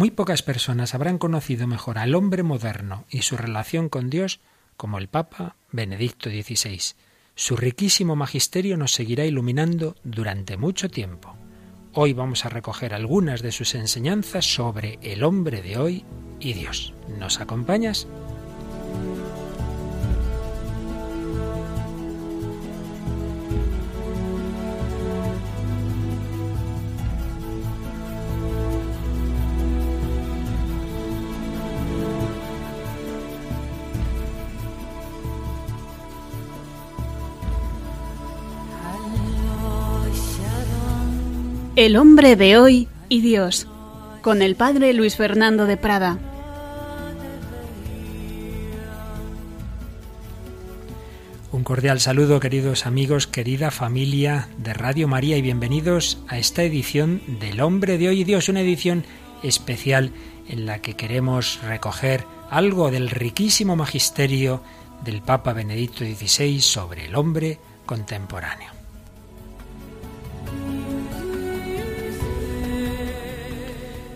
Muy pocas personas habrán conocido mejor al hombre moderno y su relación con Dios como el Papa Benedicto XVI. Su riquísimo magisterio nos seguirá iluminando durante mucho tiempo. Hoy vamos a recoger algunas de sus enseñanzas sobre el hombre de hoy y Dios. ¿Nos acompañas? El hombre de hoy y Dios, con el padre Luis Fernando de Prada. Un cordial saludo, queridos amigos, querida familia de Radio María, y bienvenidos a esta edición del Hombre de Hoy y Dios, una edición especial en la que queremos recoger algo del riquísimo magisterio del Papa Benedicto XVI sobre el hombre contemporáneo.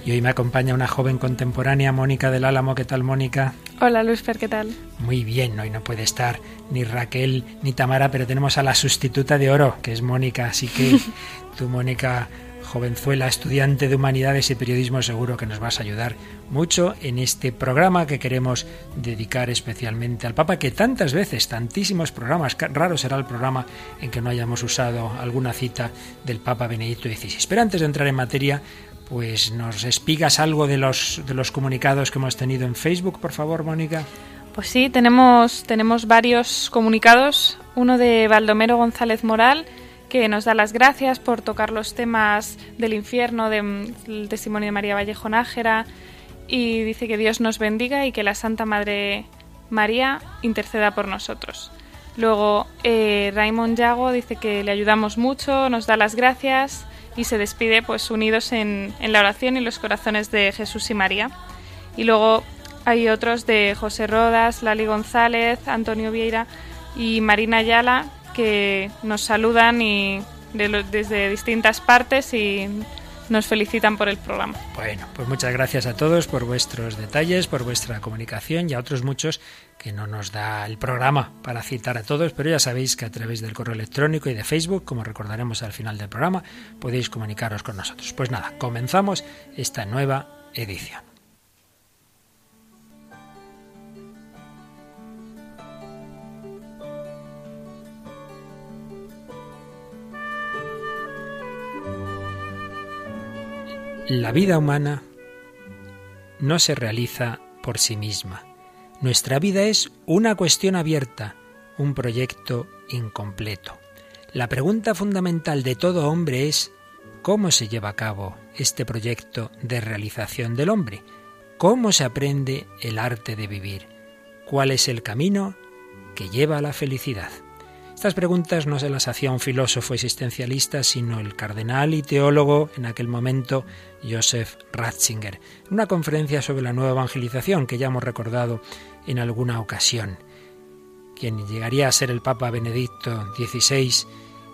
Y hoy me acompaña una joven contemporánea, Mónica del Álamo. ¿Qué tal, Mónica? Hola, Luisfer, ¿qué tal? Muy bien, hoy no puede estar ni Raquel ni Tamara, pero tenemos a la sustituta de oro, que es Mónica. Así que tú, Mónica, jovenzuela, estudiante de humanidades y periodismo, seguro que nos vas a ayudar mucho en este programa que queremos dedicar especialmente al Papa, que tantas veces, tantísimos programas, raro será el programa en que no hayamos usado alguna cita del Papa Benedicto XVI. Pero antes de entrar en materia, pues nos espigas algo de los, de los comunicados que hemos tenido en Facebook, por favor, Mónica. Pues sí, tenemos, tenemos varios comunicados. Uno de Baldomero González Moral, que nos da las gracias por tocar los temas del infierno, del testimonio de María Vallejo Nájera, y dice que Dios nos bendiga y que la Santa Madre María interceda por nosotros. Luego, eh, Raymond Yago dice que le ayudamos mucho, nos da las gracias y se despide pues unidos en, en la oración y los corazones de Jesús y María. Y luego hay otros de José Rodas, Lali González, Antonio Vieira y Marina Ayala que nos saludan y desde distintas partes y nos felicitan por el programa. Bueno, pues muchas gracias a todos por vuestros detalles, por vuestra comunicación y a otros muchos que no nos da el programa para citar a todos, pero ya sabéis que a través del correo electrónico y de Facebook, como recordaremos al final del programa, podéis comunicaros con nosotros. Pues nada, comenzamos esta nueva edición. La vida humana no se realiza por sí misma. Nuestra vida es una cuestión abierta, un proyecto incompleto. La pregunta fundamental de todo hombre es ¿cómo se lleva a cabo este proyecto de realización del hombre? ¿Cómo se aprende el arte de vivir? ¿Cuál es el camino que lleva a la felicidad? Estas preguntas no se las hacía un filósofo existencialista, sino el cardenal y teólogo en aquel momento, Joseph Ratzinger, en una conferencia sobre la nueva evangelización que ya hemos recordado en alguna ocasión. Quien llegaría a ser el Papa Benedicto XVI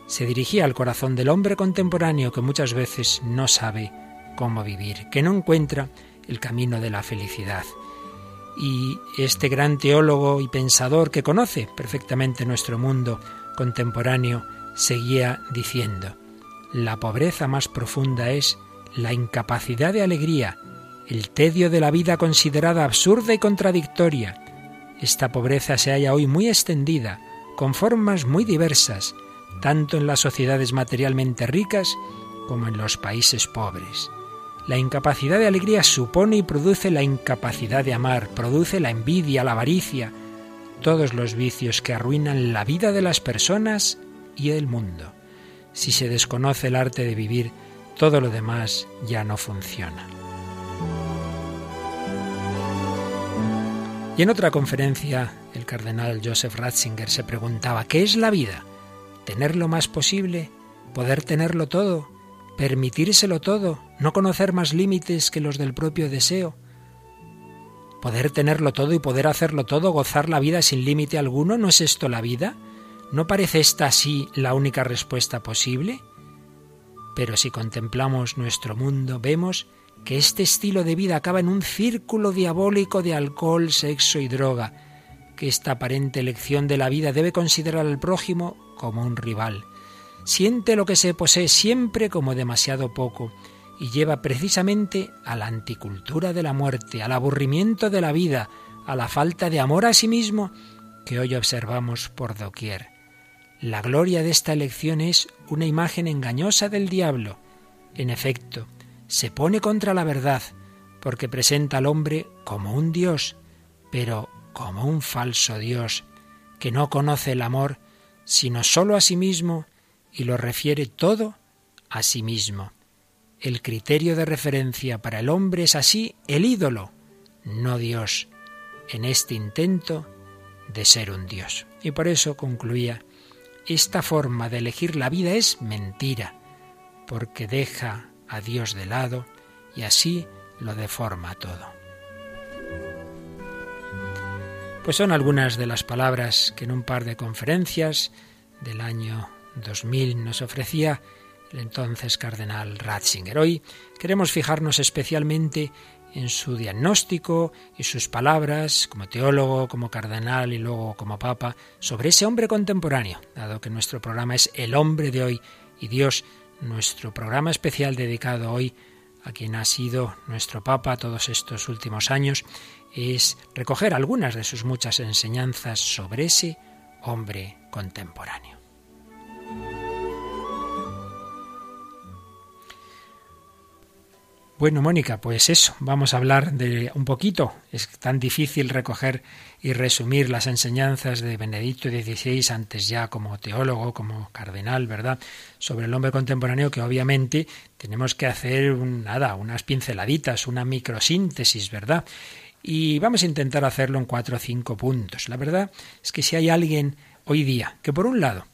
se dirigía al corazón del hombre contemporáneo que muchas veces no sabe cómo vivir, que no encuentra el camino de la felicidad y este gran teólogo y pensador que conoce perfectamente nuestro mundo contemporáneo seguía diciendo, la pobreza más profunda es la incapacidad de alegría, el tedio de la vida considerada absurda y contradictoria. Esta pobreza se halla hoy muy extendida, con formas muy diversas, tanto en las sociedades materialmente ricas como en los países pobres. La incapacidad de alegría supone y produce la incapacidad de amar, produce la envidia, la avaricia, todos los vicios que arruinan la vida de las personas y el mundo. Si se desconoce el arte de vivir, todo lo demás ya no funciona. Y en otra conferencia, el cardenal Joseph Ratzinger se preguntaba, ¿qué es la vida? ¿Tener lo más posible? ¿Poder tenerlo todo? permitírselo todo, no conocer más límites que los del propio deseo, poder tenerlo todo y poder hacerlo todo, gozar la vida sin límite alguno, ¿no es esto la vida? ¿No parece esta así la única respuesta posible? Pero si contemplamos nuestro mundo, vemos que este estilo de vida acaba en un círculo diabólico de alcohol, sexo y droga, que esta aparente elección de la vida debe considerar al prójimo como un rival. Siente lo que se posee siempre como demasiado poco y lleva precisamente a la anticultura de la muerte, al aburrimiento de la vida, a la falta de amor a sí mismo que hoy observamos por doquier. La gloria de esta elección es una imagen engañosa del diablo. En efecto, se pone contra la verdad, porque presenta al hombre como un Dios, pero como un falso Dios, que no conoce el amor, sino sólo a sí mismo, y lo refiere todo a sí mismo. El criterio de referencia para el hombre es así el ídolo, no Dios, en este intento de ser un Dios. Y por eso concluía, esta forma de elegir la vida es mentira, porque deja a Dios de lado y así lo deforma todo. Pues son algunas de las palabras que en un par de conferencias del año 2000 nos ofrecía el entonces cardenal Ratzinger. Hoy queremos fijarnos especialmente en su diagnóstico y sus palabras como teólogo, como cardenal y luego como papa sobre ese hombre contemporáneo, dado que nuestro programa es El hombre de hoy y Dios, nuestro programa especial dedicado hoy a quien ha sido nuestro papa todos estos últimos años, es recoger algunas de sus muchas enseñanzas sobre ese hombre contemporáneo. Bueno, Mónica, pues eso, vamos a hablar de un poquito. Es tan difícil recoger y resumir las enseñanzas de Benedicto XVI antes ya como teólogo, como cardenal, ¿verdad? Sobre el hombre contemporáneo que obviamente tenemos que hacer nada, unas pinceladitas, una microsíntesis, ¿verdad? Y vamos a intentar hacerlo en cuatro o cinco puntos. La verdad es que si hay alguien hoy día que por un lado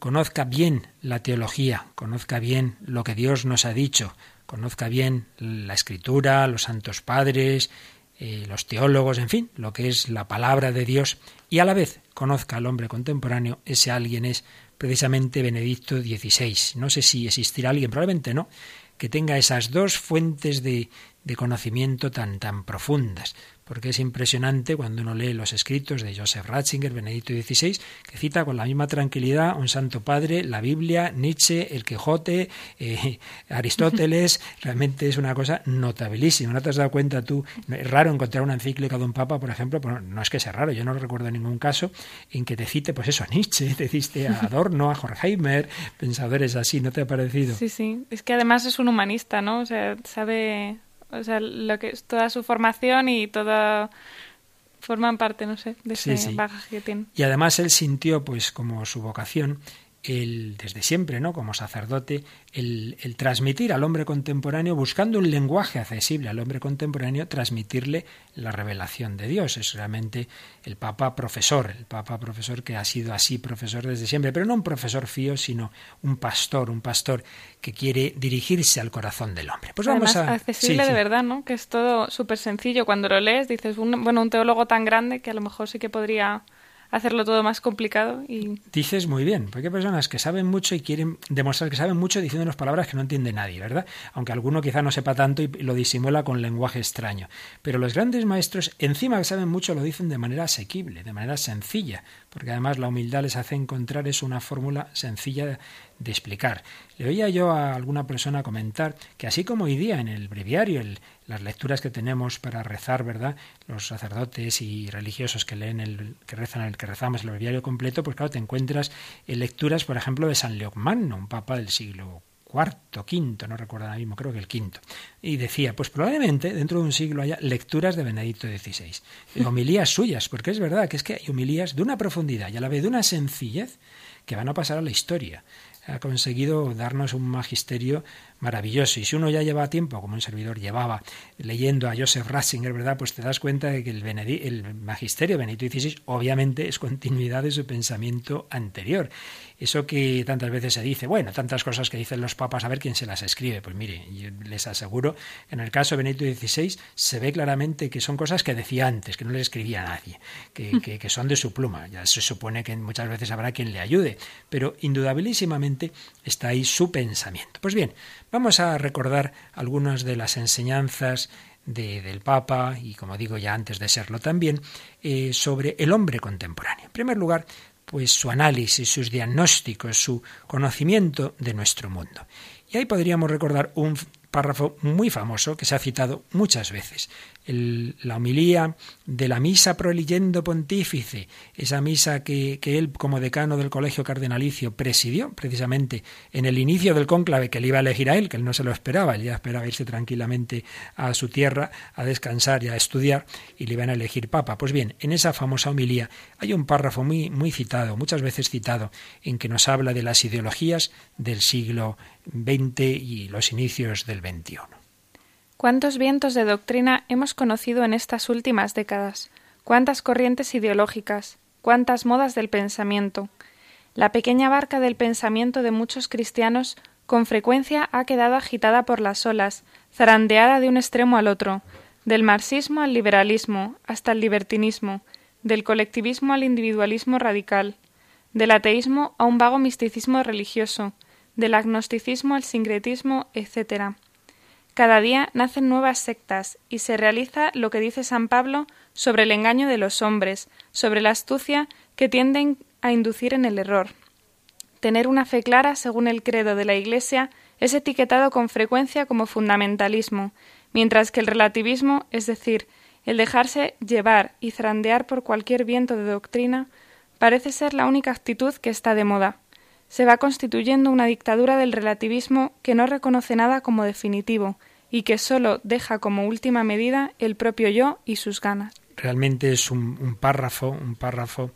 conozca bien la teología, conozca bien lo que Dios nos ha dicho, conozca bien la escritura, los santos padres, eh, los teólogos, en fin, lo que es la palabra de Dios, y a la vez conozca al hombre contemporáneo, ese alguien es precisamente Benedicto XVI. No sé si existirá alguien, probablemente no, que tenga esas dos fuentes de, de conocimiento tan, tan profundas porque es impresionante cuando uno lee los escritos de Joseph Ratzinger, Benedicto XVI, que cita con la misma tranquilidad un Santo Padre, la Biblia, Nietzsche, el Quijote, eh, Aristóteles, realmente es una cosa notabilísima. ¿No te has dado cuenta tú? Es raro encontrar una encíclica de un papa, por ejemplo, no es que sea raro, yo no recuerdo ningún caso en que te cite, pues eso, a Nietzsche, te cite a Adorno, a Horkheimer, pensadores así, ¿no te ha parecido? Sí, sí, es que además es un humanista, ¿no? O sea, sabe o sea, lo que es toda su formación y toda forman parte, no sé, de ese bagaje que tiene. Y además él sintió, pues, como su vocación, el, desde siempre, ¿no? Como sacerdote, el, transmitir al hombre contemporáneo, buscando un lenguaje accesible al hombre contemporáneo, transmitirle la revelación de Dios. Es realmente el Papa profesor, el Papa profesor que ha sido así profesor desde siempre, pero no un profesor fío, sino un pastor, un pastor que quiere dirigirse al corazón del hombre. Pues vamos a accesible de verdad, ¿no? Que es todo súper sencillo. Cuando lo lees dices, bueno, un teólogo tan grande que a lo mejor sí que podría hacerlo todo más complicado. Y... Dices muy bien, porque hay personas que saben mucho y quieren demostrar que saben mucho diciendo unas palabras que no entiende nadie, ¿verdad? Aunque alguno quizá no sepa tanto y lo disimula con lenguaje extraño. Pero los grandes maestros, encima que saben mucho, lo dicen de manera asequible, de manera sencilla, porque además la humildad les hace encontrar es una fórmula sencilla de explicar. Le oía yo a alguna persona comentar que así como hoy día en el breviario, las lecturas que tenemos para rezar, ¿verdad? Los sacerdotes y religiosos que leen el, que rezan el que rezamos el breviario completo, pues claro, te encuentras en lecturas, por ejemplo, de San Leocmano, un papa del siglo cuarto, quinto, no recuerdo ahora mismo, creo que el quinto. Y decía, pues probablemente dentro de un siglo haya lecturas de Benedicto XVI, homilías suyas, porque es verdad que es que hay homilías de una profundidad y a la vez de una sencillez que van a pasar a la historia ha conseguido darnos un magisterio maravilloso. Y si uno ya lleva tiempo, como un servidor llevaba, leyendo a Joseph Ratzinger, ¿verdad? Pues te das cuenta de que el, el magisterio Benedicto XVI obviamente es continuidad de su pensamiento anterior. Eso que tantas veces se dice, bueno, tantas cosas que dicen los papas, a ver quién se las escribe. Pues mire, yo les aseguro que en el caso de Benedicto XVI se ve claramente que son cosas que decía antes, que no le escribía a nadie, que, que, que son de su pluma. Ya se supone que muchas veces habrá quien le ayude, pero indudabilísimamente está ahí su pensamiento. Pues bien, Vamos a recordar algunas de las enseñanzas del Papa, y como digo ya antes de serlo también, eh, sobre el hombre contemporáneo. En primer lugar, pues su análisis, sus diagnósticos, su conocimiento de nuestro mundo. Y ahí podríamos recordar un párrafo muy famoso que se ha citado muchas veces la homilía de la misa proliyendo pontífice, esa misa que, que, él como decano del colegio cardenalicio presidió precisamente en el inicio del cónclave que le iba a elegir a él, que él no se lo esperaba, él ya esperaba irse tranquilamente a su tierra a descansar y a estudiar y le iban a elegir papa. Pues bien, en esa famosa homilía hay un párrafo muy, muy citado, muchas veces citado, en que nos habla de las ideologías del siglo XX y los inicios del XXI. ¿Cuántos vientos de doctrina hemos conocido en estas últimas décadas? ¿Cuántas corrientes ideológicas? ¿Cuántas modas del pensamiento? La pequeña barca del pensamiento de muchos cristianos con frecuencia ha quedado agitada por las olas, zarandeada de un extremo al otro, del marxismo al liberalismo, hasta el libertinismo, del colectivismo al individualismo radical, del ateísmo a un vago misticismo religioso, del agnosticismo al sincretismo, etc. Cada día nacen nuevas sectas y se realiza lo que dice San Pablo sobre el engaño de los hombres, sobre la astucia que tienden a inducir en el error. Tener una fe clara según el credo de la Iglesia es etiquetado con frecuencia como fundamentalismo, mientras que el relativismo, es decir, el dejarse llevar y zarandear por cualquier viento de doctrina, parece ser la única actitud que está de moda se va constituyendo una dictadura del relativismo que no reconoce nada como definitivo y que sólo deja como última medida el propio yo y sus ganas. Realmente es un, párrafo, un párrafo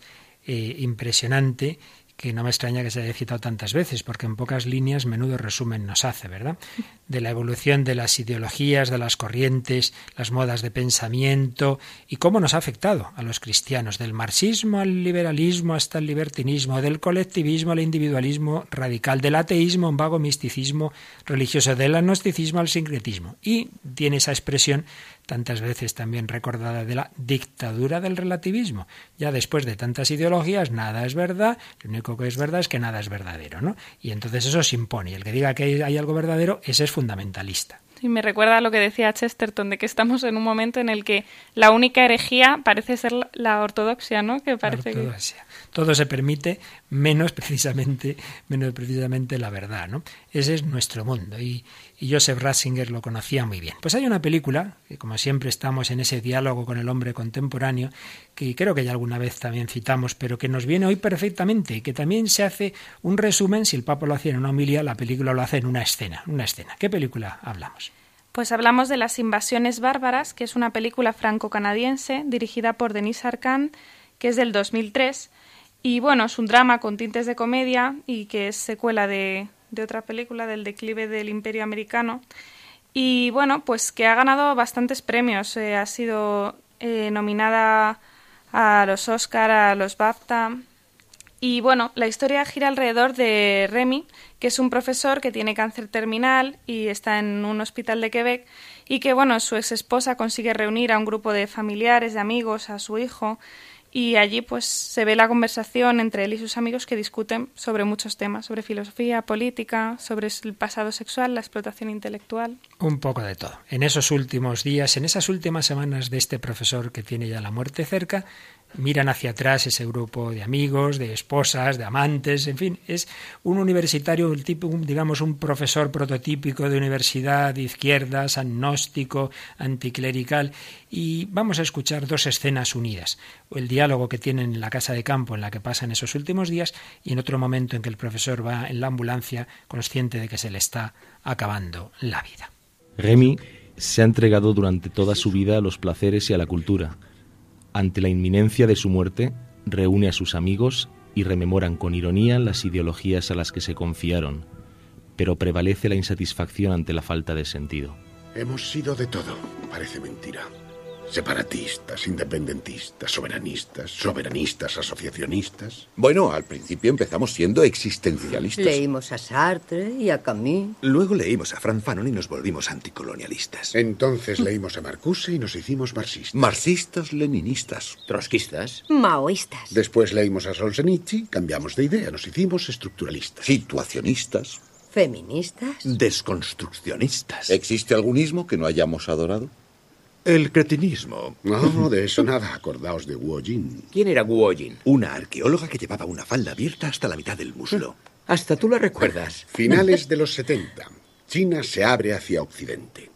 eh, impresionante que no me extraña que se haya citado tantas veces, porque en pocas líneas menudo resumen nos hace, ¿verdad? De la evolución de las ideologías, de las corrientes, las modas de pensamiento y cómo nos ha afectado a los cristianos, del marxismo al liberalismo hasta el libertinismo, del colectivismo al individualismo radical, del ateísmo a un vago misticismo religioso, del agnosticismo al sincretismo. Y tiene esa expresión tantas veces también recordada de la dictadura del relativismo. Ya después de tantas ideologías, nada es verdad, lo único que es verdad es que nada es verdadero, ¿no? Y entonces eso se impone. El que diga que hay algo verdadero, ese es fundamentalista. Y me recuerda a lo que decía Chesterton, de que estamos en un momento en el que la única herejía parece ser la ortodoxia, ¿no? Que parece ortodoxia. Todo se permite, menos precisamente, menos precisamente la verdad, ¿no? Ese es nuestro mundo y, y Joseph Ratzinger lo conocía muy bien. Pues hay una película, que como siempre estamos en ese diálogo con el hombre contemporáneo, que creo que ya alguna vez también citamos, pero que nos viene hoy perfectamente, y que también se hace un resumen, si el Papa lo hacía en una homilia, la película lo hace en una escena, una escena. ¿Qué película hablamos? Pues hablamos de Las Invasiones Bárbaras, que es una película franco-canadiense dirigida por Denis Arcand, que es del 2003. Y bueno, es un drama con tintes de comedia y que es secuela de, de otra película, del declive del Imperio Americano. Y bueno, pues que ha ganado bastantes premios. Eh, ha sido eh, nominada a los Oscar, a los BAFTA. Y bueno, la historia gira alrededor de Remy, que es un profesor que tiene cáncer terminal y está en un hospital de Quebec y que bueno, su ex esposa consigue reunir a un grupo de familiares, de amigos, a su hijo y allí pues se ve la conversación entre él y sus amigos que discuten sobre muchos temas, sobre filosofía, política, sobre el pasado sexual, la explotación intelectual. Un poco de todo. En esos últimos días, en esas últimas semanas de este profesor que tiene ya la muerte cerca, miran hacia atrás ese grupo de amigos, de esposas, de amantes, en fin, es un universitario, tipo, digamos, un profesor prototípico de universidad de izquierdas, agnóstico, anticlerical, y vamos a escuchar dos escenas unidas, el diálogo que tienen en la casa de campo en la que pasan esos últimos días y en otro momento en que el profesor va en la ambulancia consciente de que se le está acabando la vida. Remy se ha entregado durante toda su vida a los placeres y a la cultura ante la inminencia de su muerte, reúne a sus amigos y rememoran con ironía las ideologías a las que se confiaron, pero prevalece la insatisfacción ante la falta de sentido. Hemos sido de todo, parece mentira. Separatistas, independentistas, soberanistas, soberanistas, asociacionistas. Bueno, al principio empezamos siendo existencialistas. Leímos a Sartre y a Camus. Luego leímos a Frank Fanon y nos volvimos anticolonialistas. Entonces leímos a Marcuse y nos hicimos marxistas. Marxistas, leninistas. Trotskistas. Maoístas. Después leímos a Solzhenitsyn, cambiamos de idea, nos hicimos estructuralistas. Situacionistas. ¿Feministas? Desconstruccionistas. ¿Existe algún ismo que no hayamos adorado? El cretinismo. No, de eso nada. Acordaos de Guo Jin. ¿Quién era Guo Jin? Una arqueóloga que llevaba una falda abierta hasta la mitad del muslo. Hasta tú la recuerdas. Finales de los 70. China se abre hacia Occidente.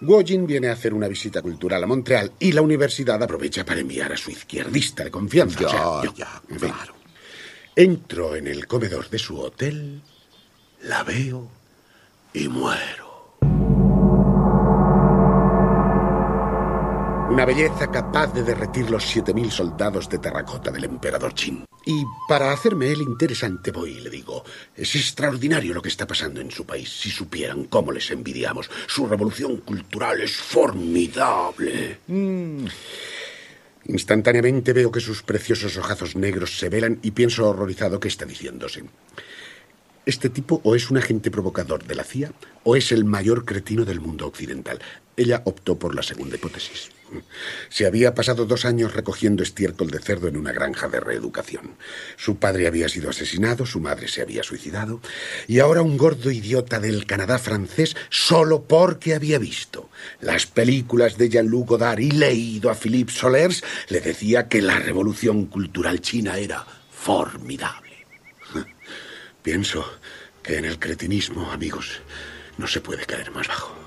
Guo Jin viene a hacer una visita cultural a Montreal y la universidad aprovecha para enviar a su izquierdista de confianza. Ya, o sea, yo. ya, En fin. claro. Entro en el comedor de su hotel, la veo y muero. Una belleza capaz de derretir los 7.000 soldados de terracota del emperador Qin. Y para hacerme el interesante voy y le digo, es extraordinario lo que está pasando en su país. Si supieran cómo les envidiamos. Su revolución cultural es formidable. Instantáneamente veo que sus preciosos ojazos negros se velan y pienso horrorizado qué está diciéndose. Este tipo o es un agente provocador de la CIA o es el mayor cretino del mundo occidental. Ella optó por la segunda hipótesis. Se había pasado dos años recogiendo estiércol de cerdo en una granja de reeducación. Su padre había sido asesinado, su madre se había suicidado, y ahora un gordo idiota del Canadá francés solo porque había visto las películas de Jean-Luc Godard y leído a Philippe Solers le decía que la revolución cultural china era formidable. Pienso que en el cretinismo, amigos, no se puede caer más bajo.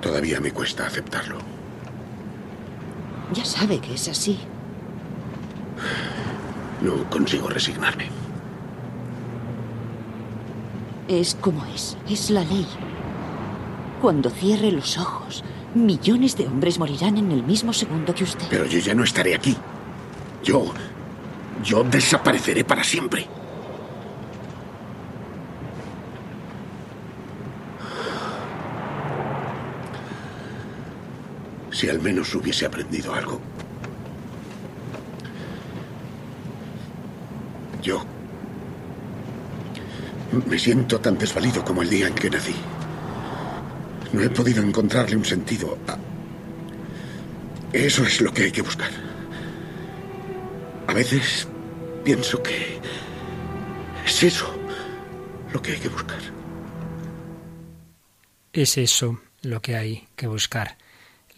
Todavía me cuesta aceptarlo. Ya sabe que es así. No consigo resignarme. Es como es. Es la ley. Cuando cierre los ojos, millones de hombres morirán en el mismo segundo que usted. Pero yo ya no estaré aquí. Yo... Yo desapareceré para siempre. Si al menos hubiese aprendido algo. Yo... Me siento tan desvalido como el día en que nací. No he podido encontrarle un sentido a... Eso es lo que hay que buscar. A veces pienso que es eso lo que hay que buscar. Es eso lo que hay que buscar.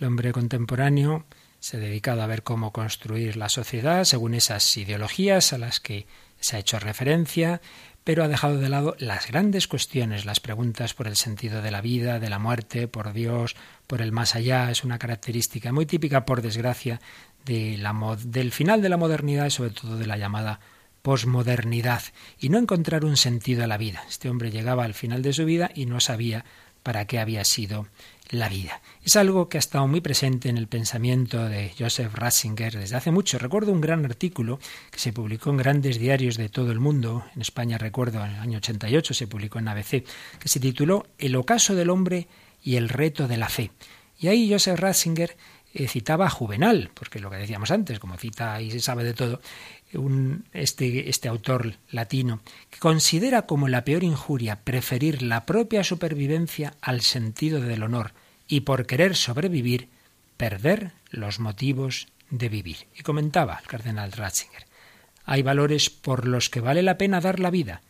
El hombre contemporáneo se ha dedicado a ver cómo construir la sociedad según esas ideologías a las que se ha hecho referencia, pero ha dejado de lado las grandes cuestiones, las preguntas por el sentido de la vida, de la muerte, por Dios, por el más allá. Es una característica muy típica, por desgracia, de la del final de la modernidad y sobre todo de la llamada posmodernidad y no encontrar un sentido a la vida. Este hombre llegaba al final de su vida y no sabía para qué había sido la vida. Es algo que ha estado muy presente en el pensamiento de Joseph Ratzinger desde hace mucho. Recuerdo un gran artículo que se publicó en grandes diarios de todo el mundo. En España, recuerdo, en el año 88 se publicó en ABC, que se tituló El ocaso del hombre y el reto de la fe. Y ahí Joseph Ratzinger eh, citaba a Juvenal, porque lo que decíamos antes, como cita y se sabe de todo, este, este autor latino, que considera como la peor injuria preferir la propia supervivencia al sentido del honor y por querer sobrevivir, perder los motivos de vivir. Y comentaba el cardenal Ratzinger, hay valores por los que vale la pena dar la vida,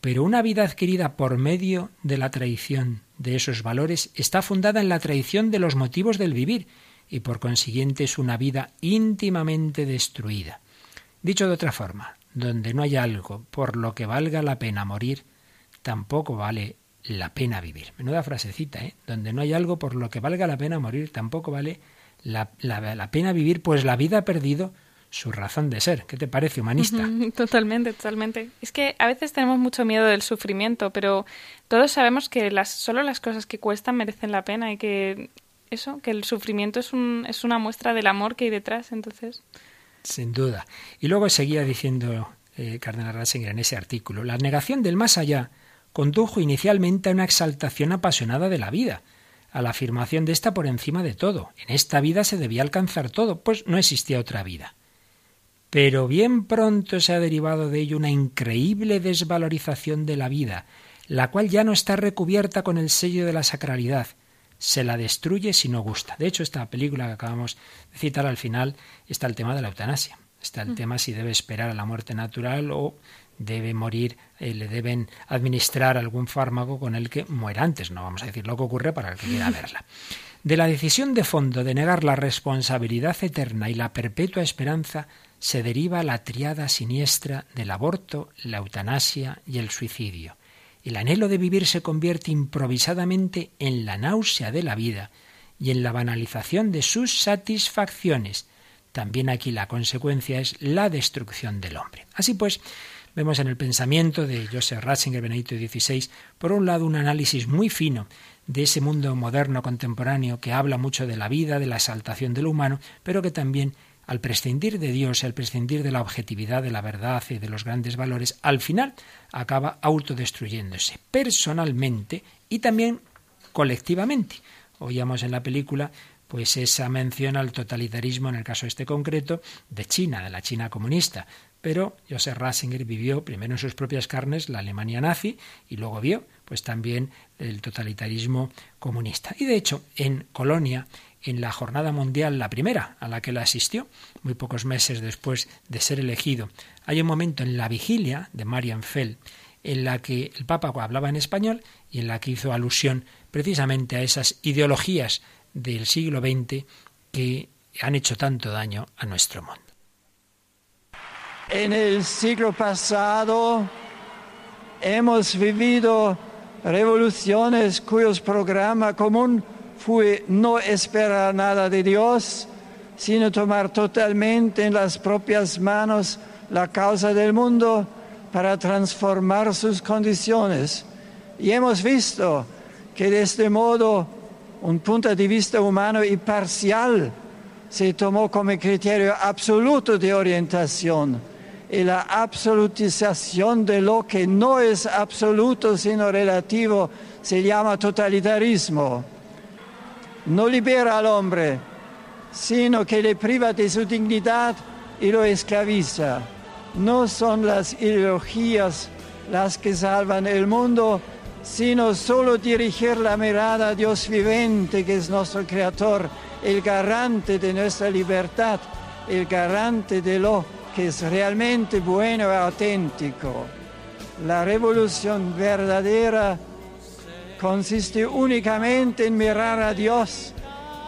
pero una vida adquirida por medio de la traición de esos valores está fundada en la traición de los motivos del vivir y por consiguiente es una vida íntimamente destruida. Dicho de otra forma, donde no hay algo por lo que valga la pena morir, tampoco vale la pena vivir. Menuda frasecita, ¿eh? Donde no hay algo por lo que valga la pena morir, tampoco vale la, la, la pena vivir, pues la vida ha perdido su razón de ser. ¿Qué te parece, humanista? Totalmente, totalmente. Es que a veces tenemos mucho miedo del sufrimiento, pero todos sabemos que las, solo las cosas que cuestan merecen la pena y que eso, que el sufrimiento es, un, es una muestra del amor que hay detrás, entonces. Sin duda. Y luego seguía diciendo eh, Cardenal Ratzinger en ese artículo, la negación del más allá condujo inicialmente a una exaltación apasionada de la vida, a la afirmación de esta por encima de todo. En esta vida se debía alcanzar todo, pues no existía otra vida. Pero bien pronto se ha derivado de ello una increíble desvalorización de la vida, la cual ya no está recubierta con el sello de la sacralidad, se la destruye si no gusta. De hecho, esta película que acabamos de citar al final está el tema de la eutanasia. Está el tema si debe esperar a la muerte natural o debe morir, eh, le deben administrar algún fármaco con el que muera antes. No vamos a decir lo que ocurre para el que quiera verla. De la decisión de fondo de negar la responsabilidad eterna y la perpetua esperanza se deriva la triada siniestra del aborto, la eutanasia y el suicidio. El anhelo de vivir se convierte improvisadamente en la náusea de la vida y en la banalización de sus satisfacciones. También aquí la consecuencia es la destrucción del hombre. Así pues, vemos en el pensamiento de Joseph Ratzinger Benedicto XVI, por un lado, un análisis muy fino de ese mundo moderno contemporáneo que habla mucho de la vida, de la exaltación del humano, pero que también al prescindir de Dios, al prescindir de la objetividad, de la verdad y de los grandes valores, al final acaba autodestruyéndose personalmente y también colectivamente. Oíamos en la película pues esa mención al totalitarismo, en el caso este concreto, de China, de la China comunista. Pero Joseph Ratzinger vivió primero en sus propias carnes la Alemania nazi y luego vio pues también el totalitarismo comunista. Y de hecho, en Colonia, en la jornada mundial, la primera a la que él asistió, muy pocos meses después de ser elegido, hay un momento en la vigilia de Marian Fell en la que el Papa hablaba en español y en la que hizo alusión precisamente a esas ideologías del siglo XX que han hecho tanto daño a nuestro mundo. En el siglo pasado hemos vivido revoluciones cuyos programa común fue no esperar nada de Dios, sino tomar totalmente en las propias manos la causa del mundo para transformar sus condiciones. Y hemos visto que de este modo un punto de vista humano y parcial se tomó como criterio absoluto de orientación y la absolutización de lo que no es absoluto sino relativo se llama totalitarismo. No libera al hombre, sino que le priva de su dignidad y lo esclaviza. No son las ideologías las que salvan el mundo, sino solo dirigir la mirada a Dios vivente, que es nuestro Creador, el garante de nuestra libertad, el garante de lo es realmente bueno y auténtico. La revolución verdadera consiste únicamente en mirar a Dios,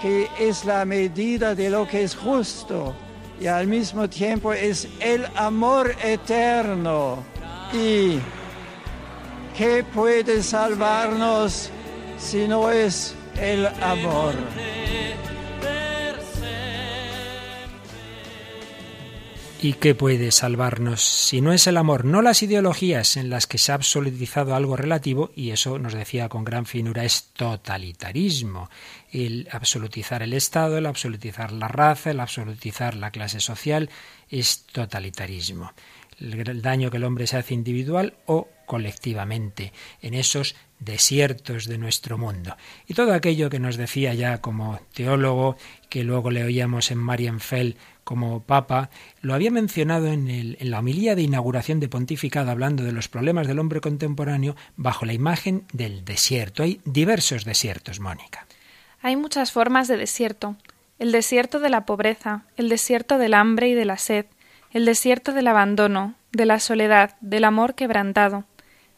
que es la medida de lo que es justo y al mismo tiempo es el amor eterno. ¿Y qué puede salvarnos si no es el amor? ¿Y qué puede salvarnos si no es el amor? No las ideologías en las que se ha absolutizado algo relativo, y eso nos decía con gran finura, es totalitarismo. El absolutizar el Estado, el absolutizar la raza, el absolutizar la clase social, es totalitarismo. El daño que el hombre se hace individual o colectivamente en esos desiertos de nuestro mundo. Y todo aquello que nos decía ya como teólogo, que luego le oíamos en Marienfeld como Papa, lo había mencionado en, en, la homilía de inauguración de pontificado hablando de los problemas del hombre contemporáneo bajo la imagen del desierto. Hay diversos desiertos, Mónica. Hay muchas formas de desierto. El desierto de la pobreza, el desierto del hambre y de la sed, el desierto del abandono, de la soledad, del amor quebrantado.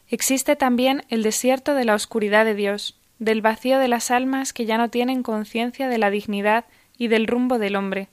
Existe también el desierto de la oscuridad de Dios, del vacío de las almas que ya no tienen conciencia de la dignidad y del rumbo del hombre.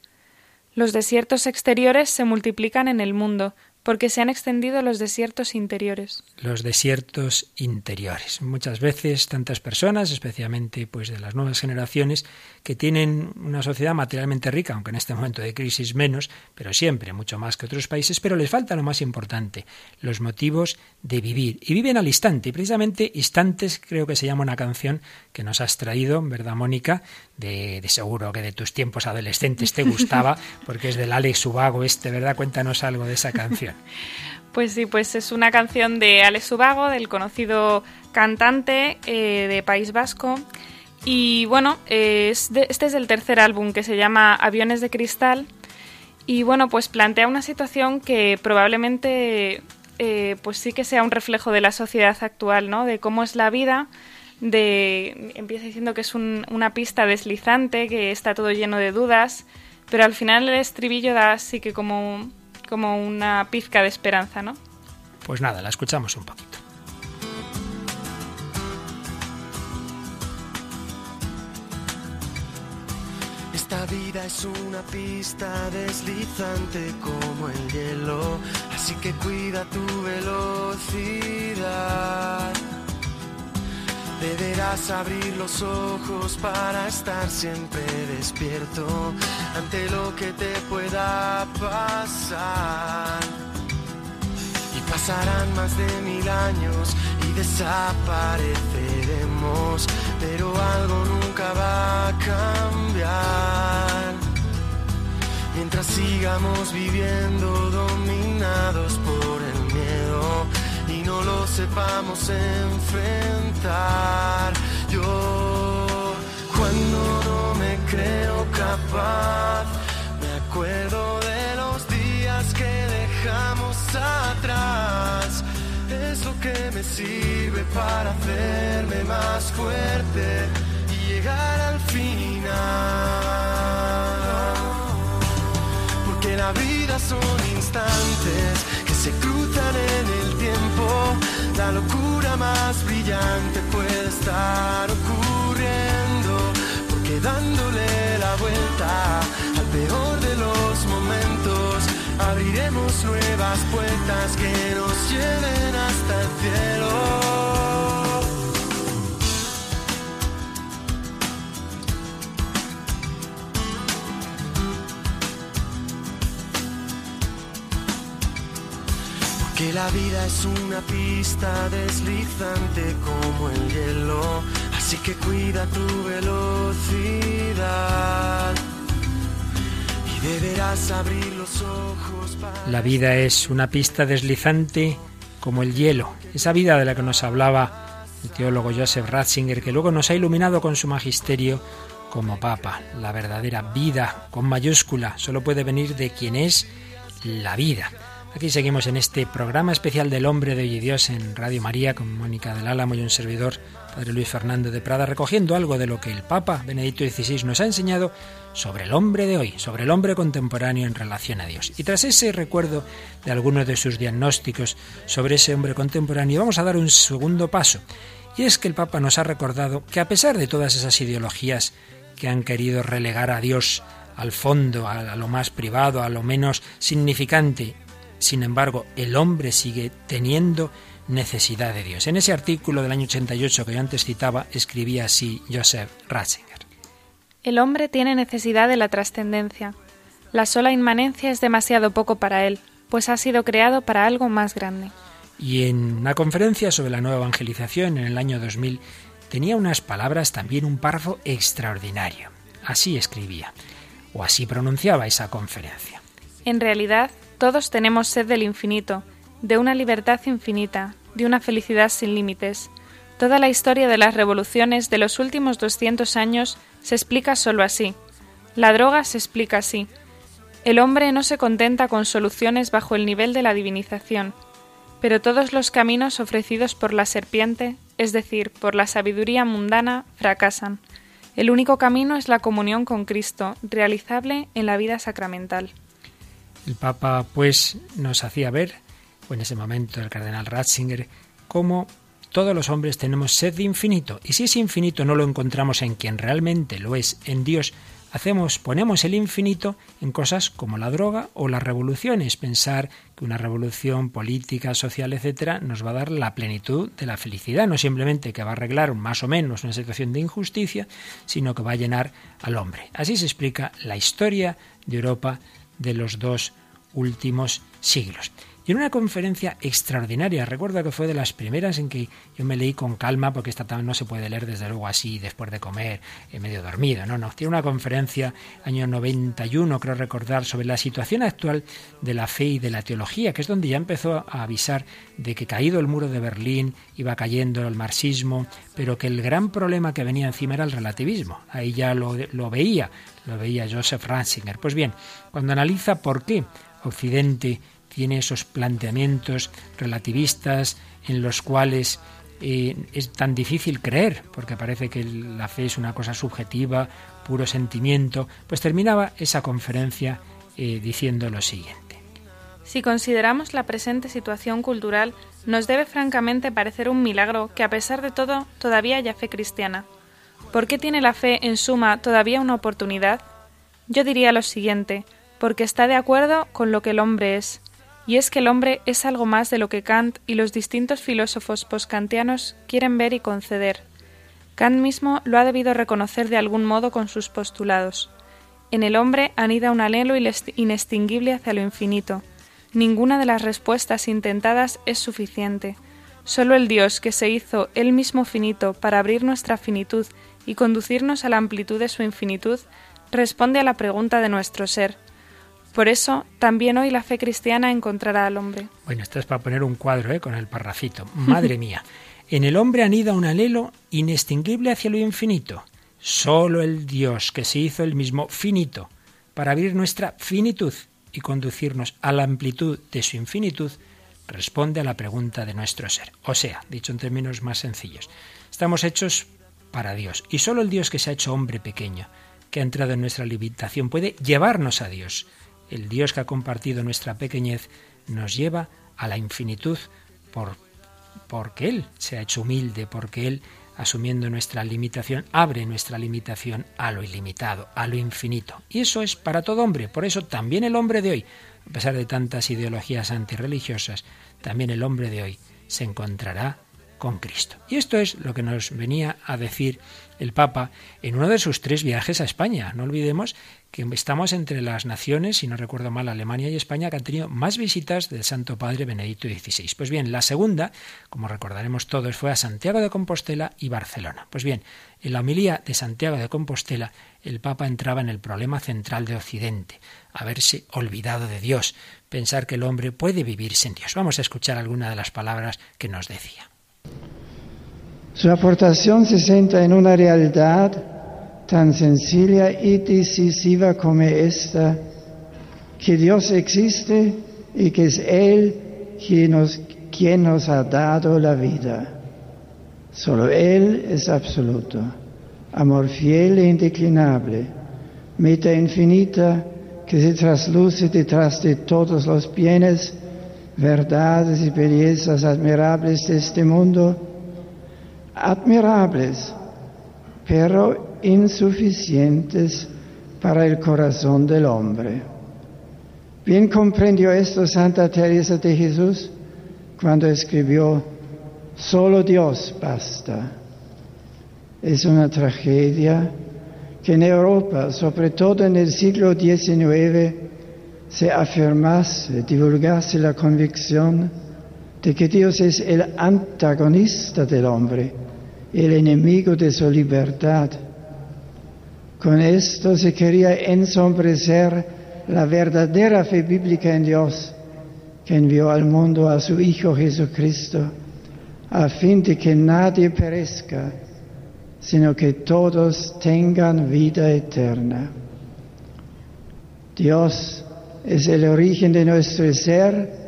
Los desiertos exteriores se multiplican en el mundo, porque se han extendido los desiertos interiores. Los desiertos interiores. Muchas veces tantas personas, especialmente pues de las nuevas generaciones, que tienen una sociedad materialmente rica, aunque en este momento de crisis menos, pero siempre mucho más que otros países, pero les falta lo más importante, los motivos de vivir. Y viven al instante, y precisamente instantes creo que se llama una canción que nos has traído, ¿verdad, Mónica? De, de seguro que de tus tiempos adolescentes te gustaba, porque es del Alex Ubago este, ¿verdad? Cuéntanos algo de esa canción. Pues sí, pues es una canción de Alex Ubago, del conocido cantante eh, de País Vasco. Y bueno, es este es el tercer álbum que se llama Aviones de Cristal. Y bueno, pues plantea una situación que probablemente eh, pues sí que sea un reflejo de la sociedad actual, ¿no? De cómo es la vida. De, empieza diciendo que es una pista deslizante, que está todo lleno de dudas, pero al final el estribillo da así que como, como una pizca de esperanza, ¿no? Pues nada, la escuchamos un poquito. Esta vida es una pista deslizante como el hielo, así que cuida tu velocidad. Deberás abrir los ojos para estar siempre despierto ante lo que te pueda pasar. Y pasarán más de mil años y desapareceremos, pero algo nunca va a cambiar. Mientras sigamos viviendo dominados por lo sepamos enfrentar. Yo, cuando no me creo capaz, me acuerdo de los días que dejamos atrás. Es lo que me sirve para hacerme más fuerte y llegar al final. Porque la vida son instantes en el tiempo. La locura más brillante puede estar ocurriendo. Porque dándole la vuelta al peor de los momentos, abriremos nuevas puertas que nos lleven hasta el cielo. Que la vida es una pista deslizante como el hielo, así que cuida tu velocidad. Y deberás abrir los ojos para... La vida es una pista deslizante como el hielo, esa vida de la que nos hablaba el teólogo Joseph Ratzinger, que luego nos ha iluminado con su magisterio como Papa. La verdadera vida, con mayúscula, solo puede venir de quien es la vida. Aquí seguimos en este programa especial del hombre de hoy y Dios en Radio María con Mónica del Álamo y un servidor, Padre Luis Fernando de Prada, recogiendo algo de lo que el Papa Benedicto XVI nos ha enseñado sobre el hombre de hoy, sobre el hombre contemporáneo en relación a Dios. Y tras ese recuerdo de algunos de sus diagnósticos sobre ese hombre contemporáneo, vamos a dar un segundo paso. Y es que el Papa nos ha recordado que a pesar de todas esas ideologías que han querido relegar a Dios al fondo, a lo más privado, a lo menos significante, sin embargo, el hombre sigue teniendo necesidad de Dios. En ese artículo del año 88 que yo antes citaba, escribía así Joseph Ratzinger. El hombre tiene necesidad de la trascendencia. La sola inmanencia es demasiado poco para él, pues ha sido creado para algo más grande. Y en una conferencia sobre la nueva evangelización en el año 2000 tenía unas palabras, también un párrafo extraordinario. Así escribía, o así pronunciaba esa conferencia. En realidad, todos tenemos sed del infinito, de una libertad infinita, de una felicidad sin límites. Toda la historia de las revoluciones de los últimos 200 años se explica solo así. La droga se explica así. El hombre no se contenta con soluciones bajo el nivel de la divinización, pero todos los caminos ofrecidos por la serpiente, es decir, por la sabiduría mundana, fracasan. El único camino es la comunión con Cristo, realizable en la vida sacramental. El Papa, pues, nos hacía ver, en ese momento el cardenal Ratzinger, cómo todos los hombres tenemos sed de infinito, y si ese infinito no lo encontramos en quien realmente lo es, en Dios, hacemos, ponemos el infinito en cosas como la droga o las revoluciones, pensar que una revolución política, social, etcétera, nos va a dar la plenitud de la felicidad, no simplemente que va a arreglar más o menos una situación de injusticia, sino que va a llenar al hombre. Así se explica la historia de Europa de los dos últimos siglos. Y en una conferencia extraordinaria, recuerdo que fue de las primeras en que yo me leí con calma, porque esta no se puede leer desde luego así, después de comer, medio dormido, no, no. Tiene una conferencia, año 91, creo recordar, sobre la situación actual de la fe y de la teología, que es donde ya empezó a avisar de que caído el muro de Berlín, iba cayendo el marxismo, pero que el gran problema que venía encima era el relativismo. Ahí ya lo, lo veía, lo veía Joseph Ratzinger. Pues bien, cuando analiza por qué Occidente tiene esos planteamientos relativistas en los cuales eh, es tan difícil creer, porque parece que la fe es una cosa subjetiva, puro sentimiento, pues terminaba esa conferencia eh, diciendo lo siguiente. Si consideramos la presente situación cultural, nos debe francamente parecer un milagro que a pesar de todo todavía haya fe cristiana. ¿Por qué tiene la fe, en suma, todavía una oportunidad? Yo diría lo siguiente, porque está de acuerdo con lo que el hombre es, y es que el hombre es algo más de lo que Kant y los distintos filósofos poskantianos quieren ver y conceder. Kant mismo lo ha debido reconocer de algún modo con sus postulados. En el hombre anida un anhelo inextinguible hacia lo infinito. Ninguna de las respuestas intentadas es suficiente. Solo el Dios que se hizo él mismo finito para abrir nuestra finitud y conducirnos a la amplitud de su infinitud responde a la pregunta de nuestro ser. Por eso, también hoy la fe cristiana encontrará al hombre. Bueno, esto es para poner un cuadro ¿eh? con el parrafito. Madre mía, en el hombre anida un alelo inextinguible hacia lo infinito. Solo el Dios que se hizo el mismo finito para abrir nuestra finitud y conducirnos a la amplitud de su infinitud responde a la pregunta de nuestro ser. O sea, dicho en términos más sencillos, estamos hechos para Dios y solo el Dios que se ha hecho hombre pequeño que ha entrado en nuestra limitación puede llevarnos a Dios. El Dios que ha compartido nuestra pequeñez nos lleva a la infinitud por, porque Él se ha hecho humilde, porque Él, asumiendo nuestra limitación, abre nuestra limitación a lo ilimitado, a lo infinito. Y eso es para todo hombre. Por eso también el hombre de hoy, a pesar de tantas ideologías antirreligiosas, también el hombre de hoy se encontrará con Cristo. Y esto es lo que nos venía a decir el Papa en uno de sus tres viajes a España. No olvidemos que estamos entre las naciones, si no recuerdo mal, Alemania y España, que han tenido más visitas del Santo Padre Benedicto XVI. Pues bien, la segunda, como recordaremos todos, fue a Santiago de Compostela y Barcelona. Pues bien, en la homilía de Santiago de Compostela, el Papa entraba en el problema central de Occidente, haberse olvidado de Dios, pensar que el hombre puede vivir sin Dios. Vamos a escuchar alguna de las palabras que nos decía. Su aportación se centra en una realidad tan sencilla y decisiva como esta, que Dios existe y que es Él quien nos, ha dado la vida. Solo Él es absoluto, amor fiel e indeclinable, meta infinita que se trasluce detrás de todos los bienes, verdades y bellezas admirables de este mundo, admirables, pero insuficientes para el corazón del hombre. Bien comprendió esto Santa Teresa de Jesús cuando escribió, solo Dios basta. Es una tragedia que en Europa, sobre todo en el siglo XIX, se afirmase, divulgase la convicción de que Dios es el antagonista del hombre, el enemigo de su libertad. Con esto se quería ensombrecer la verdadera fe bíblica en Dios, que envió al mundo a su Hijo Jesucristo, a fin de que nadie perezca, sino que todos tengan vida eterna. Dios es el origen de nuestro ser,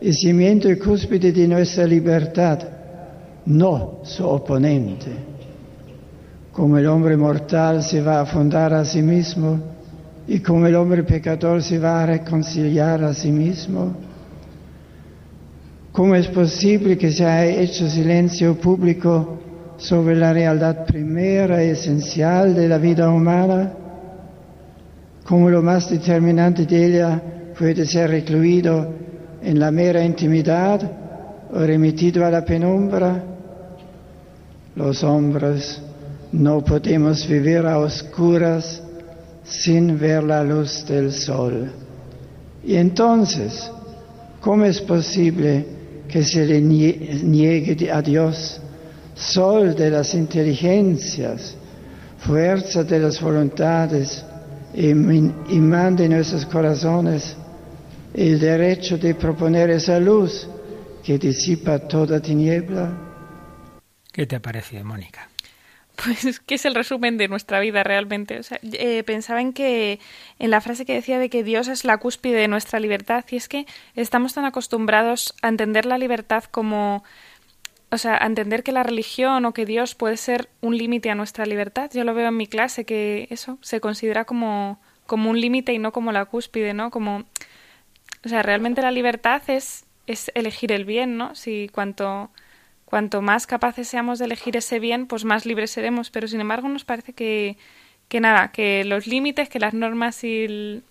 el cimiento y cúspide de nuestra libertad, no su oponente. Como el hombre mortal se va a fundar a sí mismo y como el hombre pecador se va a reconciliar a sí mismo, ¿cómo es posible que se haya hecho silencio público sobre la realidad primera y esencial de la vida humana? ¿Cómo lo más determinante de ella puede ser recluido en la mera intimidad o remitido a la penumbra, los hombres no podemos vivir a oscuras sin ver la luz del sol. Y entonces, ¿cómo es posible que se le niegue a Dios, sol de las inteligencias, fuerza de las voluntades, imán de nuestros corazones, el derecho de proponer esa luz que disipa toda tiniebla. ¿Qué te ha parecido, Mónica? Pues que es el resumen de nuestra vida realmente. O sea, eh, pensaba en que en la frase que decía de que Dios es la cúspide de nuestra libertad y es que estamos tan acostumbrados a entender la libertad como o sea, a entender que la religión o que Dios puede ser un límite a nuestra libertad. Yo lo veo en mi clase que eso se considera como, como un límite y no como la cúspide, ¿no? Como, o sea, realmente la libertad es, es elegir el bien, ¿no? Si cuanto, cuanto más capaces seamos de elegir ese bien, pues más libres seremos. Pero sin embargo nos parece que, que nada, que los límites, que las normas y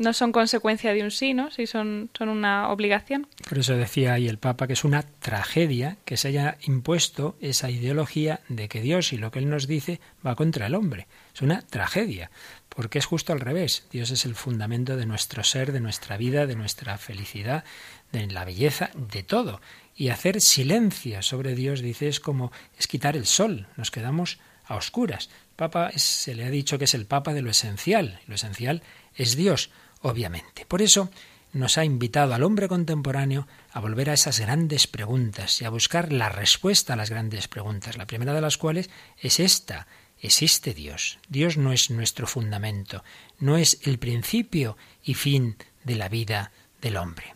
no son consecuencia de un sí, ¿no? Sí son, son una obligación. Por eso decía ahí el Papa que es una tragedia que se haya impuesto esa ideología de que Dios y lo que Él nos dice va contra el hombre. Es una tragedia, porque es justo al revés. Dios es el fundamento de nuestro ser, de nuestra vida, de nuestra felicidad, de la belleza, de todo. Y hacer silencio sobre Dios, dice, es como es quitar el sol. Nos quedamos a oscuras. Papa se le ha dicho que es el Papa de lo esencial. Lo esencial es Dios obviamente. Por eso nos ha invitado al hombre contemporáneo a volver a esas grandes preguntas y a buscar la respuesta a las grandes preguntas, la primera de las cuales es esta. ¿Existe Dios? Dios no es nuestro fundamento, no es el principio y fin de la vida del hombre.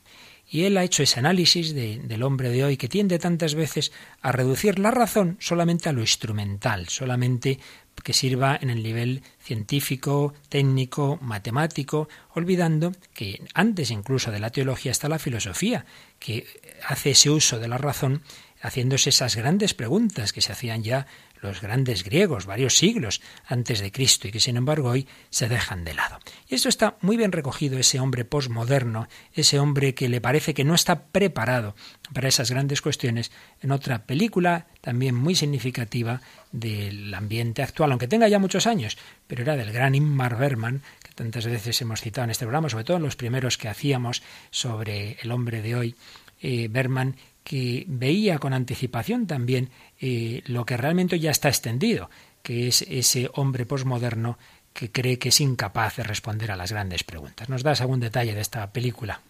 Y él ha hecho ese análisis del hombre de hoy que tiende tantas veces a reducir la razón solamente a lo instrumental, solamente que sirva en el nivel científico, técnico, matemático, olvidando que antes incluso de la teología está la filosofía, que hace ese uso de la razón haciéndose esas grandes preguntas que se hacían ya los grandes griegos varios siglos antes de Cristo y que sin embargo hoy se dejan de lado. Y esto está muy bien recogido, ese hombre posmoderno, ese hombre que le parece que no está preparado para esas grandes cuestiones, en otra película también muy significativa del ambiente actual, aunque tenga ya muchos años, pero era del gran Ingmar Bergman, que tantas veces hemos citado en este programa, sobre todo en los primeros que hacíamos sobre el hombre de hoy, eh, Bergman, que veía con anticipación también eh, lo que realmente ya está extendido, que es ese hombre posmoderno que cree que es incapaz de responder a las grandes preguntas. ¿Nos das algún detalle de esta película?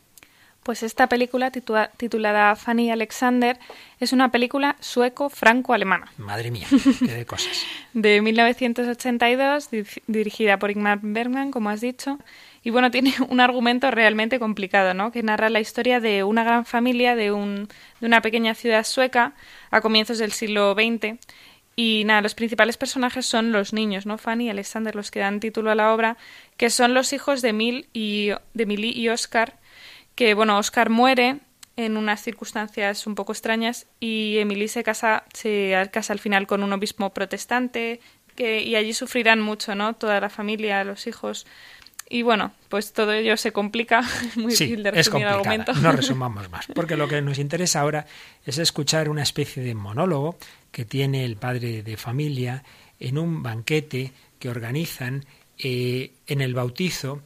Pues esta película titulada Fanny Alexander es una película sueco-franco-alemana. Madre mía, qué de cosas. de 1982, dirigida por Ingmar Bergman, como has dicho. Y bueno, tiene un argumento realmente complicado, ¿no? Que narra la historia de una gran familia de, un, de una pequeña ciudad sueca a comienzos del siglo XX. Y nada, los principales personajes son los niños, ¿no? Fanny y Alexander, los que dan título a la obra, que son los hijos de Emil y de Milly y Oscar, que bueno, Oscar muere en unas circunstancias un poco extrañas y Emily se casa, se casa al final con un obispo protestante que, y allí sufrirán mucho, ¿no? Toda la familia, los hijos. Y bueno, pues todo ello se complica. Muy difícil de resumir el argumento. No resumamos más, porque lo que nos interesa ahora es escuchar una especie de monólogo que tiene el padre de familia en un banquete que organizan eh, en el bautizo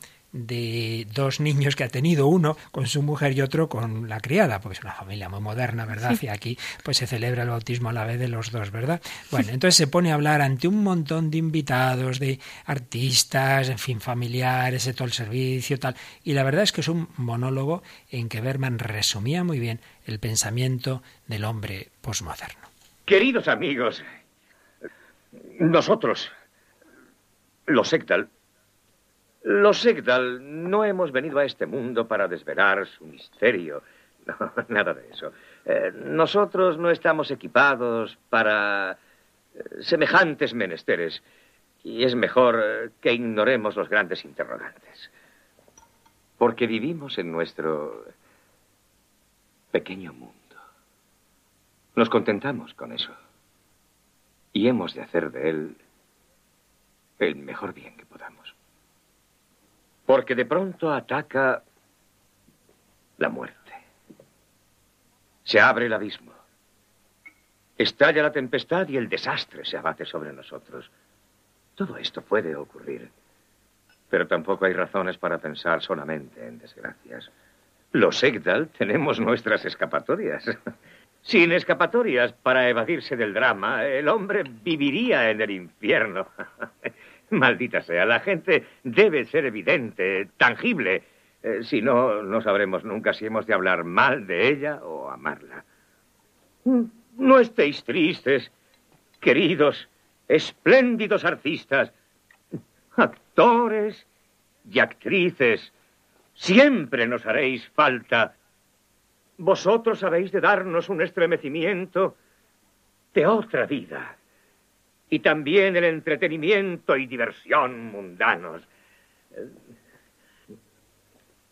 de dos niños que ha tenido uno con su mujer y otro con la criada, porque es una familia muy moderna, ¿verdad? Y aquí pues se celebra el bautismo a la vez de los dos, ¿verdad? Bueno, entonces se pone a hablar ante un montón de invitados, de artistas, en fin, familiares, de todo el servicio, tal. Y la verdad es que es un monólogo en que Berman resumía muy bien el pensamiento del hombre posmoderno. Queridos amigos, nosotros, los Sectal, los Segdal no hemos venido a este mundo para desvelar su misterio. No, nada de eso. Eh, nosotros no estamos equipados para eh, semejantes menesteres. Y es mejor eh, que ignoremos los grandes interrogantes. Porque vivimos en nuestro pequeño mundo. Nos contentamos con eso. Y hemos de hacer de él el mejor bien. Porque de pronto ataca la muerte. Se abre el abismo. Estalla la tempestad y el desastre se abate sobre nosotros. Todo esto puede ocurrir. Pero tampoco hay razones para pensar solamente en desgracias. Los Egdal tenemos nuestras escapatorias. Sin escapatorias para evadirse del drama, el hombre viviría en el infierno. Maldita sea, la gente debe ser evidente, tangible. Eh, si no, no sabremos nunca si hemos de hablar mal de ella o amarla. No estéis tristes, queridos, espléndidos artistas, actores y actrices. Siempre nos haréis falta. Vosotros habéis de darnos un estremecimiento de otra vida. Y también el entretenimiento y diversión mundanos.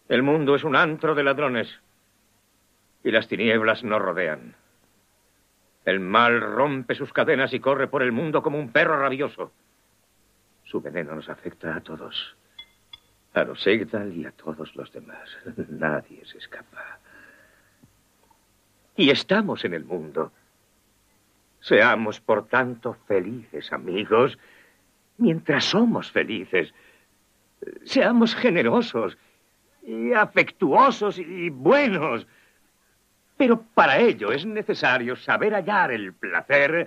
El mundo es un antro de ladrones y las tinieblas nos rodean. El mal rompe sus cadenas y corre por el mundo como un perro rabioso. Su veneno nos afecta a todos. A los Egdal y a todos los demás. Nadie se escapa. Y estamos en el mundo. Seamos, por tanto, felices, amigos, mientras somos felices. Seamos generosos y afectuosos y buenos. Pero para ello es necesario saber hallar el placer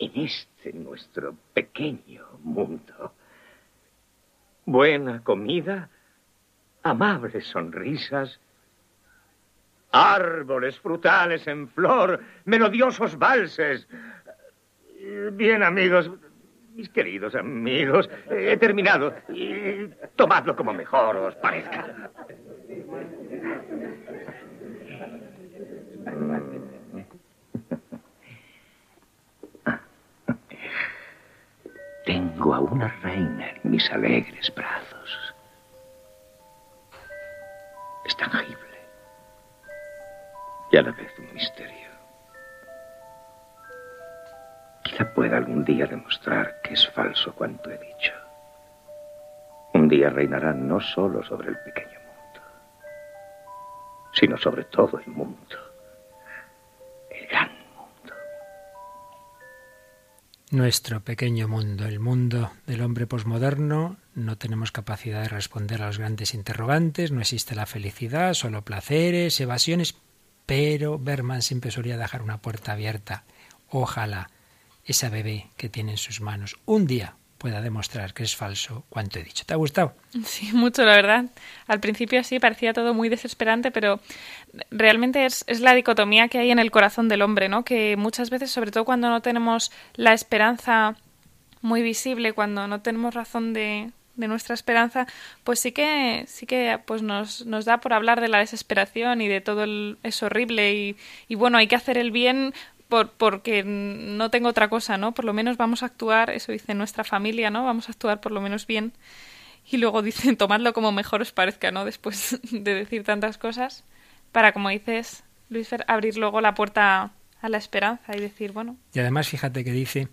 en este nuestro pequeño mundo. Buena comida, amables sonrisas, árboles frutales en flor, melodiosos valses. Bien, amigos, mis queridos amigos, he terminado. Tomadlo como mejor os parezca. Tengo a una reina en mis alegres brazos. Día demostrar que es falso cuanto he dicho. Un día reinará no solo sobre el pequeño mundo, sino sobre todo el mundo. El gran mundo. Nuestro pequeño mundo, el mundo del hombre posmoderno, no tenemos capacidad de responder a los grandes interrogantes, no existe la felicidad, solo placeres, evasiones, pero Berman siempre solía dejar una puerta abierta. Ojalá esa bebé que tiene en sus manos un día pueda demostrar que es falso cuanto he dicho. ¿Te ha gustado? Sí, mucho, la verdad. Al principio sí parecía todo muy desesperante, pero realmente es, es, la dicotomía que hay en el corazón del hombre, ¿no? Que muchas veces, sobre todo cuando no tenemos la esperanza muy visible, cuando no tenemos razón de, de nuestra esperanza, pues sí que, sí que pues nos, nos da por hablar de la desesperación y de todo el, es horrible y, y bueno, hay que hacer el bien por, porque no tengo otra cosa, ¿no? Por lo menos vamos a actuar, eso dice nuestra familia, ¿no? Vamos a actuar por lo menos bien. Y luego dicen, tomadlo como mejor os parezca, ¿no? Después de decir tantas cosas, para, como dices, Luis abrir luego la puerta a la esperanza y decir, bueno. Y además, fíjate que dice,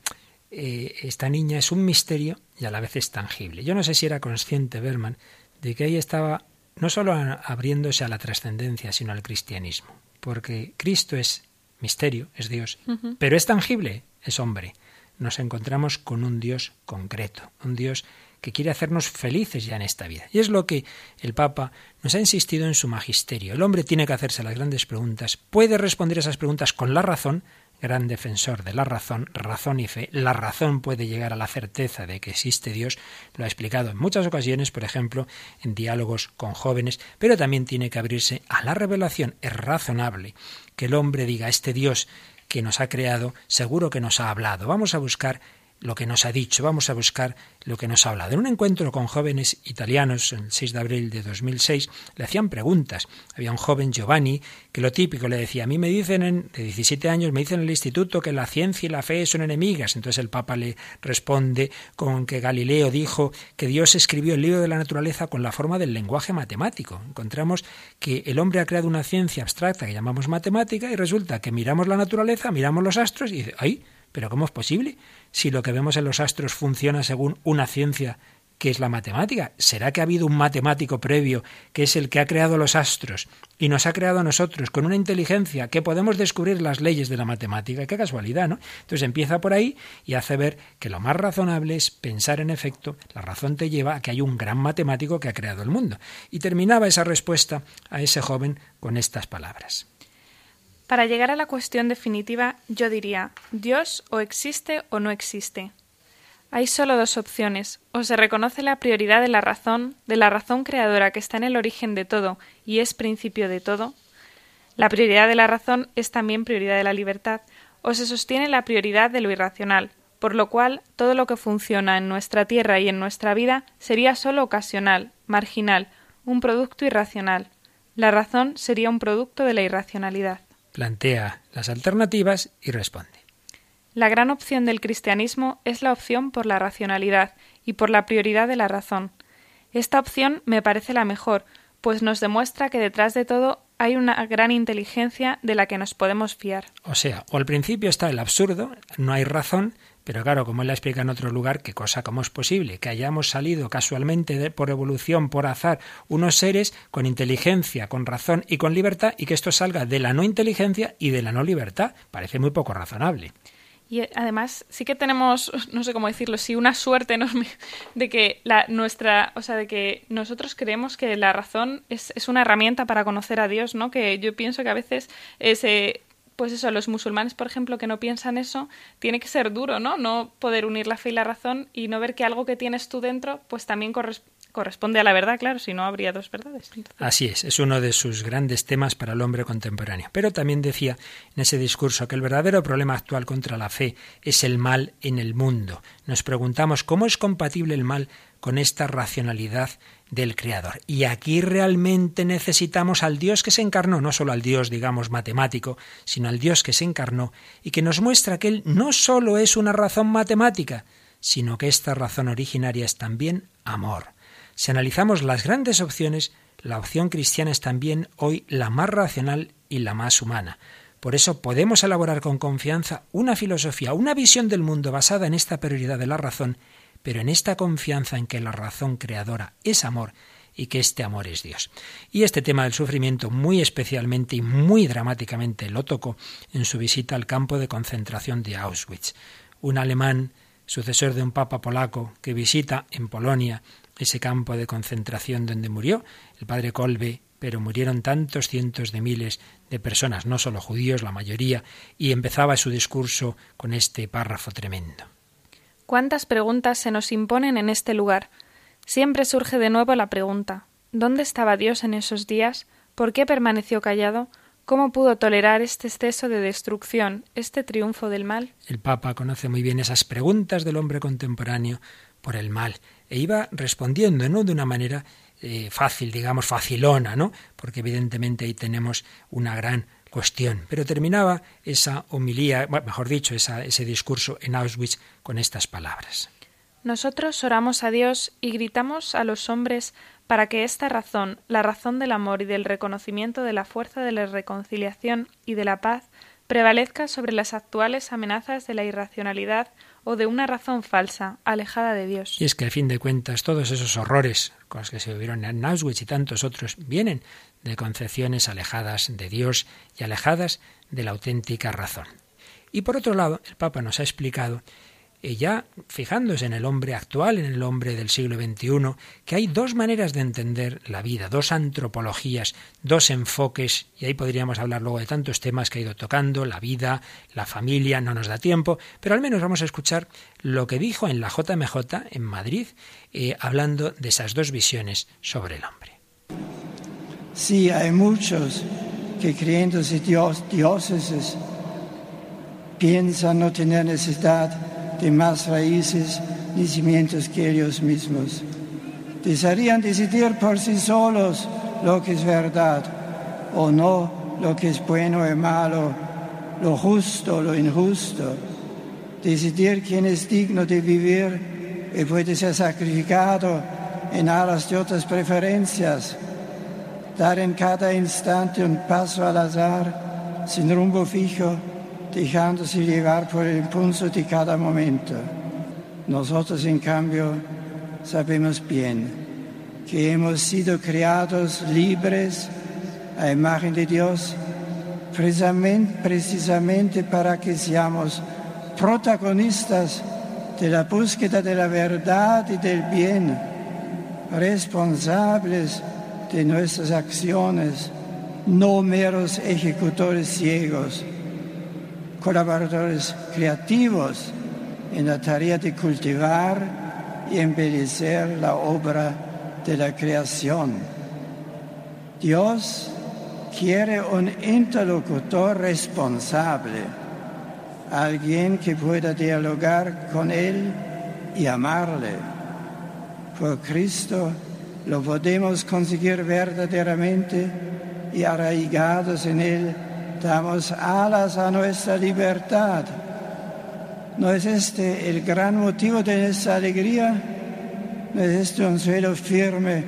eh, esta niña es un misterio y a la vez es tangible. Yo no sé si era consciente Berman de que ahí estaba no solo abriéndose a la trascendencia, sino al cristianismo, porque Cristo es misterio, es Dios, pero es tangible, es hombre. Nos encontramos con un Dios concreto, un Dios que quiere hacernos felices ya en esta vida. Y es lo que el Papa nos ha insistido en su magisterio. El hombre tiene que hacerse las grandes preguntas, puede responder esas preguntas con la razón, gran defensor de la razón, razón y fe, la razón puede llegar a la certeza de que existe Dios, lo ha explicado en muchas ocasiones, por ejemplo, en diálogos con jóvenes, pero también tiene que abrirse a la revelación. Es razonable que el hombre diga, este Dios que nos ha creado, seguro que nos ha hablado. Vamos a buscar lo que nos ha dicho, vamos a buscar lo que nos ha hablado. En un encuentro con jóvenes italianos, el 6 de abril de 2006, le hacían preguntas. Había un joven, Giovanni, que lo típico le decía, a mí me dicen, en, de 17 años, me dicen en el instituto que la ciencia y la fe son enemigas. Entonces el Papa le responde con que Galileo dijo que Dios escribió el libro de la naturaleza con la forma del lenguaje matemático. Encontramos que el hombre ha creado una ciencia abstracta que llamamos matemática y resulta que miramos la naturaleza, miramos los astros y dice, ¡ay! ¿Pero cómo es posible? Si lo que vemos en los astros funciona según una ciencia que es la matemática. ¿Será que ha habido un matemático previo que es el que ha creado los astros y nos ha creado a nosotros con una inteligencia que podemos descubrir las leyes de la matemática? Qué casualidad, ¿no? Entonces empieza por ahí y hace ver que lo más razonable es pensar en efecto, la razón te lleva a que hay un gran matemático que ha creado el mundo. Y terminaba esa respuesta a ese joven con estas palabras. Para llegar a la cuestión definitiva, yo diría, Dios o existe o no existe. Hay solo dos opciones, o se reconoce la prioridad de la razón, de la razón creadora que está en el origen de todo y es principio de todo. La prioridad de la razón es también prioridad de la libertad, o se sostiene la prioridad de lo irracional, por lo cual todo lo que funciona en nuestra tierra y en nuestra vida sería solo ocasional, marginal, un producto irracional. La razón sería un producto de la irracionalidad plantea las alternativas y responde. La gran opción del cristianismo es la opción por la racionalidad y por la prioridad de la razón. Esta opción me parece la mejor, pues nos demuestra que detrás de todo hay una gran inteligencia de la que nos podemos fiar. O sea, o al principio está el absurdo, no hay razón, pero claro, como él la explica en otro lugar, ¿qué cosa, cómo es posible? Que hayamos salido casualmente por evolución, por azar, unos seres con inteligencia, con razón y con libertad, y que esto salga de la no inteligencia y de la no libertad. Parece muy poco razonable. Y eh, además sí que tenemos, no sé cómo decirlo, sí una suerte enorme de que la nuestra, o sea, de que nosotros creemos que la razón es, es una herramienta para conocer a Dios, ¿no? Que yo pienso que a veces se pues eso, los musulmanes, por ejemplo, que no piensan eso, tiene que ser duro, ¿no? No poder unir la fe y la razón y no ver que algo que tienes tú dentro, pues también corresponde a la verdad, claro, si no habría dos verdades. Así es, es uno de sus grandes temas para el hombre contemporáneo. Pero también decía en ese discurso que el verdadero problema actual contra la fe es el mal en el mundo. Nos preguntamos cómo es compatible el mal con esta racionalidad del Creador. Y aquí realmente necesitamos al Dios que se encarnó, no solo al Dios, digamos, matemático, sino al Dios que se encarnó y que nos muestra que Él no solo es una razón matemática, sino que esta razón originaria es también amor. Si analizamos las grandes opciones, la opción cristiana es también hoy la más racional y la más humana. Por eso podemos elaborar con confianza una filosofía, una visión del mundo basada en esta prioridad de la razón pero en esta confianza en que la razón creadora es amor y que este amor es Dios. Y este tema del sufrimiento muy especialmente y muy dramáticamente lo tocó en su visita al campo de concentración de Auschwitz. Un alemán, sucesor de un papa polaco, que visita en Polonia ese campo de concentración donde murió el padre Kolbe, pero murieron tantos cientos de miles de personas, no solo judíos, la mayoría, y empezaba su discurso con este párrafo tremendo. ¿Cuántas preguntas se nos imponen en este lugar? Siempre surge de nuevo la pregunta ¿Dónde estaba Dios en esos días? ¿Por qué permaneció callado? ¿Cómo pudo tolerar este exceso de destrucción, este triunfo del mal? El Papa conoce muy bien esas preguntas del hombre contemporáneo por el mal e iba respondiendo, no de una manera eh, fácil, digamos, facilona, ¿no? Porque evidentemente ahí tenemos una gran cuestión. Pero terminaba esa homilía, mejor dicho, ese discurso en Auschwitz con estas palabras. Nosotros oramos a Dios y gritamos a los hombres para que esta razón, la razón del amor y del reconocimiento de la fuerza de la reconciliación y de la paz, prevalezca sobre las actuales amenazas de la irracionalidad o de una razón falsa, alejada de Dios. Y es que, a fin de cuentas, todos esos horrores con los que se vivieron en Auschwitz y tantos otros vienen de concepciones alejadas de Dios y alejadas de la auténtica razón. Y por otro lado, el Papa nos ha explicado ya fijándose en el hombre actual, en el hombre del siglo XXI, que hay dos maneras de entender la vida, dos antropologías, dos enfoques, y ahí podríamos hablar luego de tantos temas que ha ido tocando, la vida, la familia, no nos da tiempo, pero al menos vamos a escuchar lo que dijo en la JMJ en Madrid, eh, hablando de esas dos visiones sobre el hombre. Sí, hay muchos que creyéndose Dios, dioses piensan no tener necesidad de más raíces ni cimientos que ellos mismos. Desearían decidir por sí solos lo que es verdad o no, lo que es bueno y malo, lo justo, lo injusto. Decidir quién es digno de vivir y puede ser sacrificado en aras de otras preferencias. Dar en cada instante un paso al azar, sin rumbo fijo, dejándose llevar por el impulso de cada momento. Nosotros, en cambio, sabemos bien que hemos sido creados libres a imagen de Dios, precisamente, para que seamos protagonistas de la búsqueda de la verdad y del bien, responsables de nuestras acciones, no meros ejecutores ciegos colaboradores creativos en la tarea de cultivar y embellecer la obra de la creación. Dios quiere un interlocutor responsable, alguien que pueda dialogar con Él y amarle. Por Cristo lo podemos conseguir verdaderamente y arraigados en Él damos alas a nuestra libertad, ¿No es este el gran motivo de nuestra alegría? ¿No es este un suelo firme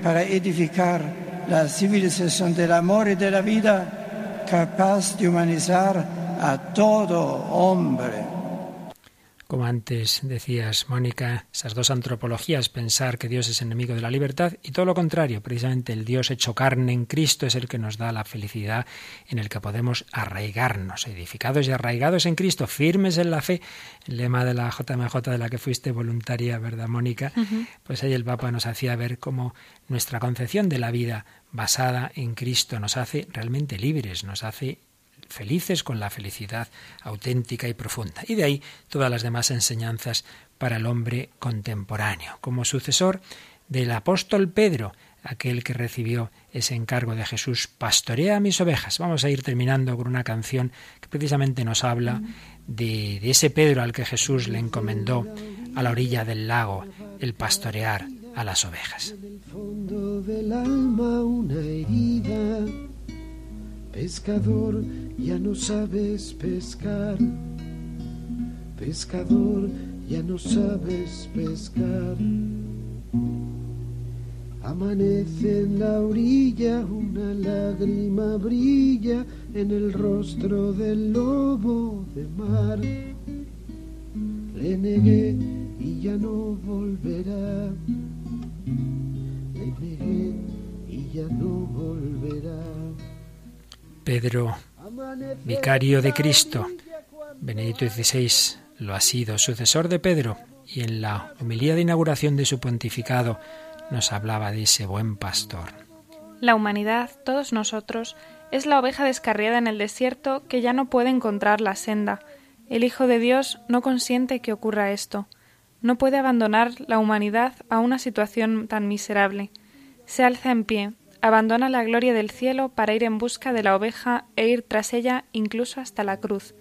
para edificar la civilización del amor y de la vida, capaz de humanizar a todo hombre? Como antes decías, Mónica, esas dos antropologías, pensar que Dios es enemigo de la libertad y todo lo contrario, precisamente el Dios hecho carne en Cristo es el que nos da la felicidad en el que podemos arraigarnos, edificados y arraigados en Cristo, firmes en la fe, el lema de la JMJ de la que fuiste voluntaria, ¿verdad, Mónica? Pues ahí el Papa nos hacía ver cómo nuestra concepción de la vida basada en Cristo nos hace realmente libres, nos hace felices con la felicidad auténtica y profunda. Y de ahí todas las demás enseñanzas para el hombre contemporáneo. Como sucesor del apóstol Pedro, aquel que recibió ese encargo de Jesús, pastorea a mis ovejas. Vamos a ir terminando con una canción que precisamente nos habla de, de ese Pedro al que Jesús le encomendó a la orilla del lago el pastorear a las ovejas. Pescador, ya no sabes pescar. Pescador, ya no sabes pescar. Amanece en la orilla, una lágrima brilla en el rostro del lobo de mar. Le negué y ya no volverá. Le negué y ya no volverá. Pedro, vicario de Cristo, Benedicto XVI lo ha sido, sucesor de Pedro, y en la homilía de inauguración de su pontificado nos hablaba de ese buen pastor. La humanidad, todos nosotros, es la oveja descarriada en el desierto que ya no puede encontrar la senda. El Hijo de Dios no consiente que ocurra esto. No puede abandonar la humanidad a una situación tan miserable. Se alza en pie, abandona la gloria del cielo para ir en busca de la oveja e ir tras ella incluso hasta la cruz.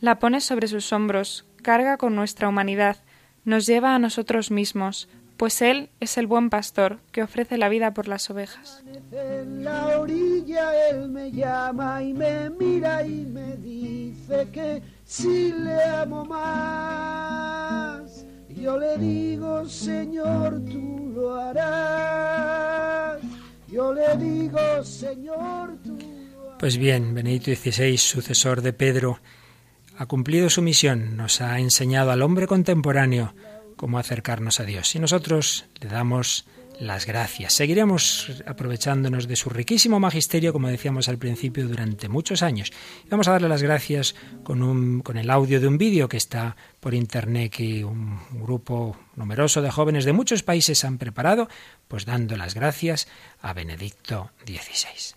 La pone sobre sus hombros, carga con nuestra humanidad, nos lleva a nosotros mismos, pues Él es el buen pastor que ofrece la vida por las ovejas. En la orilla Él me llama y me mira y me dice que si le amo más, yo le digo, Señor, tú lo harás. Yo le digo, Señor, tú. Pues bien, Benedicto XVI, sucesor de Pedro, ha cumplido su misión, nos ha enseñado al hombre contemporáneo cómo acercarnos a Dios. Y nosotros le damos las gracias. Seguiremos aprovechándonos de su riquísimo magisterio, como decíamos al principio, durante muchos años. Vamos a darle las gracias con el audio de un vídeo que está por internet que un grupo numeroso de jóvenes de muchos países han preparado, pues dando las gracias a Benedicto XVI.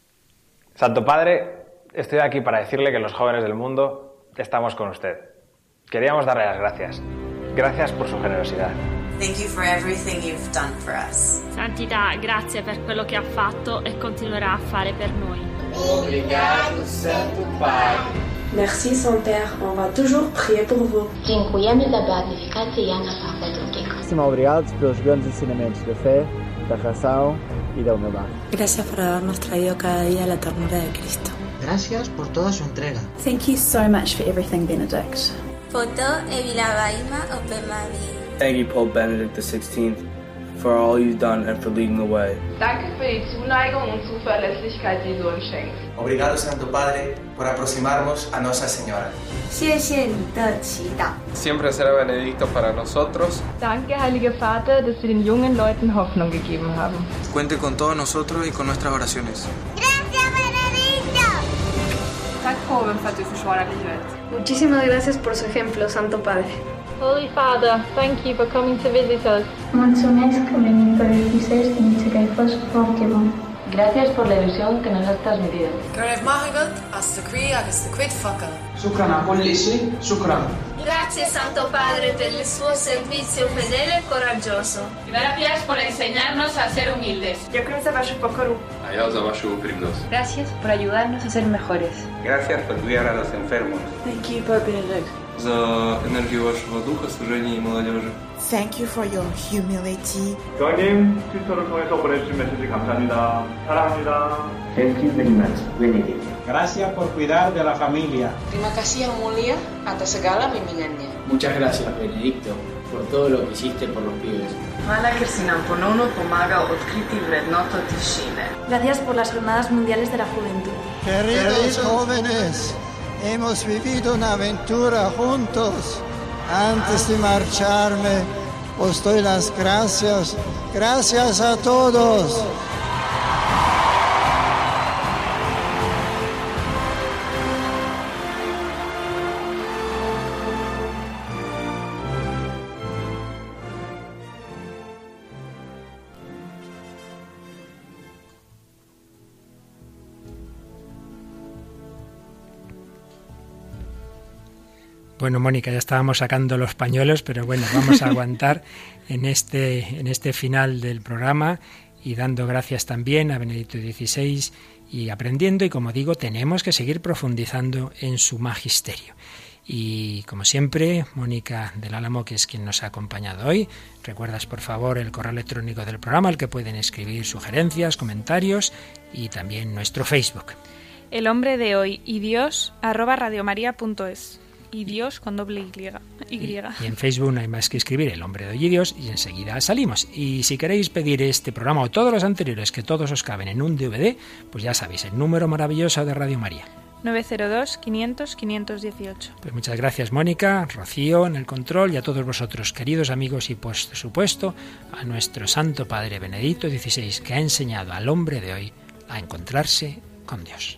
Santo Padre, estoy aquí para decirle que los jóvenes del mundo estamos con usted. Queríamos darle las gracias. Gracias por su generosidad. Thank you for everything you've done for us. Santità, grazie per quello che ha fatto e continuerà a fare per noi. Obrigado, Santo Padre. Merci, Saint-Père. On va toujours prier pour vous. Dziękujemy za beatyfikację Jana Pawła II. Muchísimas obrigado pelos grandes ensinamentos de fe, da razão y da humildad. Gracias por habernos traído cada día la ternura de Cristo. Gracias por toda su entrega. Thank you so much for everything, Benedict. Foto Evilabaima Opemami. Thank you, Pope Benedict XVI, for all you've done and for leading the way. Danke für die Zuneigung und Zuverlässigkeit, die du uns schenkst. Obrigado, Santo Padre, por aproximarnos a Nuestra Señora. Siempre será Benedicto para nosotros. Danke, Heiliger Vater, dass Sie den jungen Leuten Hoffnung gegeben haben. Cuente con todos nosotros y con nuestras oraciones. Tack påven för att du försvarar livet. Muchísimas gracias por su ejemplo, Santo Padre. Holy Father, thank you for coming to visit us. Mulțumesc că Benedicto XVI dice que ai fost foarte bun. Gracias por la ilusión que nos has transmitido. Grazie Santo Padre per il suo servizio fedele e coraggioso. Gracias por enseñarnos a ser humildes. Ďakujem za vašu pokoru. A ja za vašu úprimnosť. Gracias por ayudarnos a ser mejores. Gracias por cuidar a los enfermos. Thank you, Pope Benedict За энергию вашего духа, служения и молодежи. Thank you for your humility. 교황님, 트위터를 통해서 보내주신 메시지 감사합니다. 사랑합니다. Thank you very much, Benedict. Gracias por cuidar de la familia. Terima kasih yang mulia atas segala bimbingannya. Muchas gracias, Benedicto, por todo lo que hiciste por los pibes. Hvala ker si nam ponovno pomaga odkriti vrednoto tišine. Gracias por las Jornadas Mundiales de la Juventud. Queridos jóvenes, hemos vivido una aventura juntos. Antes de marcharme, os doy las gracias. Gracias a todos. Bueno, Mónica, ya estábamos sacando los pañuelos, pero bueno, vamos a aguantar en este, en este final del programa y dando gracias también a Benedicto XVI y aprendiendo y como digo, tenemos que seguir profundizando en su magisterio. Y como siempre, Mónica del Álamo, que es quien nos ha acompañado hoy, recuerdas por favor el correo electrónico del programa al que pueden escribir sugerencias, comentarios y también nuestro Facebook. El hombre de hoy y Dios arroba radiomaria.es y Dios con doble Y. y. Y, en Facebook no hay más que escribir el hombre de hoy y Dios y enseguida salimos. Y si queréis pedir este programa o todos los anteriores, que todos os caben en un DVD, pues ya sabéis, el número maravilloso de Radio María. 902-500-518. Pues muchas gracias Mónica, Rocío en el control y a todos vosotros, queridos amigos, y por supuesto a nuestro Santo Padre Benedicto XVI, que ha enseñado al hombre de hoy a encontrarse con Dios.